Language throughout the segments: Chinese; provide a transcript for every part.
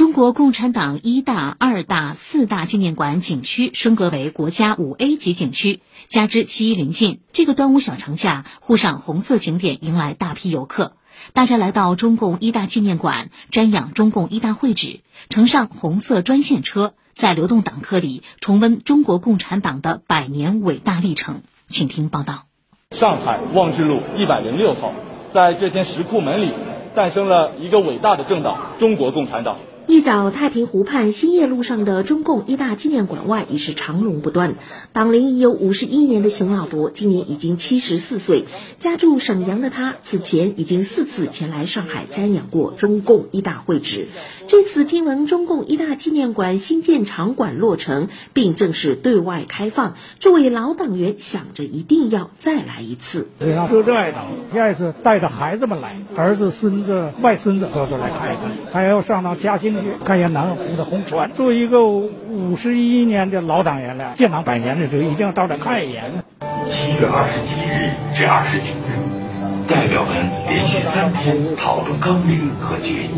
中国共产党一大、二大、四大纪念馆景区升格为国家五 A 级景区，加之七一临近，这个端午小长假，沪上红色景点迎来大批游客。大家来到中共一大纪念馆，瞻仰中共一大会址，乘上红色专线车，在流动党课里重温中国共产党的百年伟大历程。请听报道。上海望志路一百零六号，在这间石库门里，诞生了一个伟大的政党——中国共产党。一早，太平湖畔兴业路上的中共一大纪念馆外已是长龙不断。党龄已有五十一年的邢老伯，今年已经七十四岁。家住沈阳的他，此前已经四次前来上海瞻仰过中共一大会址。这次听闻中共一大纪念馆新建场馆落成，并正式对外开放，这位老党员想着一定要再来一次。都热爱党，第二次带着孩子们来，儿子、孙子、外孙子都都来看一看，还要上到嘉兴。看一下南湖的红船，作为一个五十一年的老党员了，建党百年的时候一定要到这看一眼。七月二十七日至二十九日，代表们连续三天讨论纲领和决议。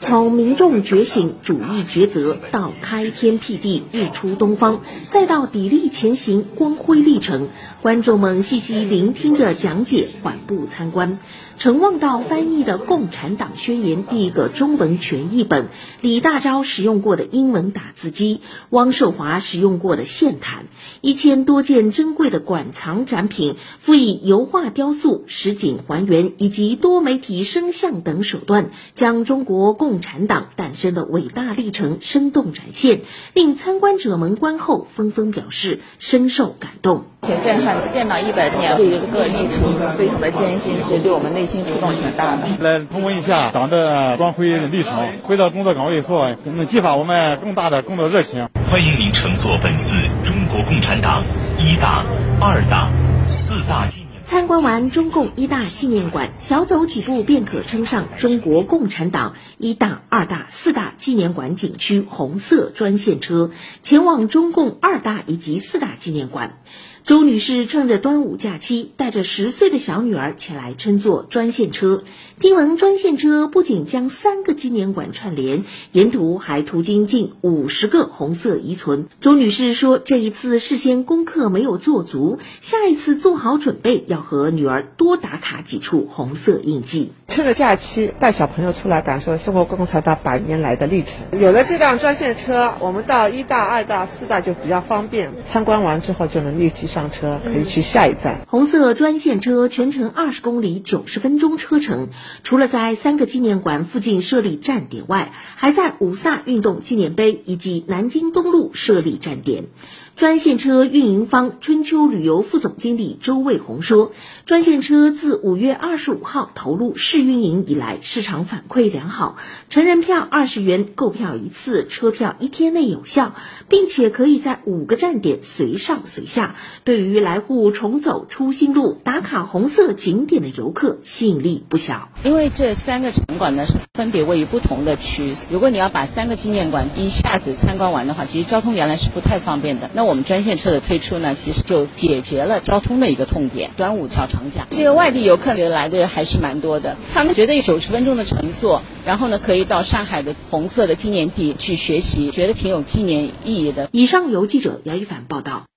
从民众觉醒、主义抉择，到开天辟地、日出东方，再到砥砺前行、光辉历程，观众们细细聆听着讲解，缓步参观。陈望道翻译的《共产党宣言》第一个中文全译本，李大钊使用过的英文打字机，汪寿华使用过的线毯，一千多件珍贵的馆藏展品，辅以油画、雕塑、实景还原以及多媒体声像等手段，将中国共共产党诞生的伟大历程生动展现，令参观者们观后纷纷表示深受感动。挺震撼的，建党一百年这一个历程非常的艰辛，其实对我们内心触动挺大的。来重温一下党的光辉历程，回到工作岗位以后，能激发我们更大的工作热情。欢迎您乘坐本次中国共产党一大、二大、四大纪。参观完中共一大纪念馆，小走几步便可称上中国共产党一大、二大、四大纪念馆景区红色专线车，前往中共二大以及四大纪念馆。周女士趁着端午假期，带着十岁的小女儿前来乘坐专线车。听闻专线车不仅将三个纪念馆串联，沿途还途经近五十个红色遗存。周女士说：“这一次事先功课没有做足，下一次做好准备，要和女儿多打卡几处红色印记。”趁着假期，带小朋友出来感受中国共产党百年来的历程。有了这辆专线车，我们到一大、二大、四大就比较方便。参观完之后就能立即上车，可以去下一站。红色专线车全程二十公里，九十分钟车程。除了在三个纪念馆附近设立站点外，还在五卅运动纪念碑以及南京东路设立站点。专线车运营方春秋旅游副总经理周卫红说：“专线车自五月二十五号投入试运营以来，市场反馈良好。成人票二十元，购票一次，车票一天内有效，并且可以在五个站点随上随下。对于来沪重走初心路、打卡红色景点的游客，吸引力不小。因为这三个场馆呢是分别位于不同的区，如果你要把三个纪念馆一下子参观完的话，其实交通原来是不太方便的。那我们专线车的推出呢，其实就解决了交通的一个痛点。端午小长假，这个外地游客流来的还是蛮多的。他们觉得九十分钟的乘坐，然后呢可以到上海的红色的纪念地去学习，觉得挺有纪念意义的。以上由记者杨一凡报道。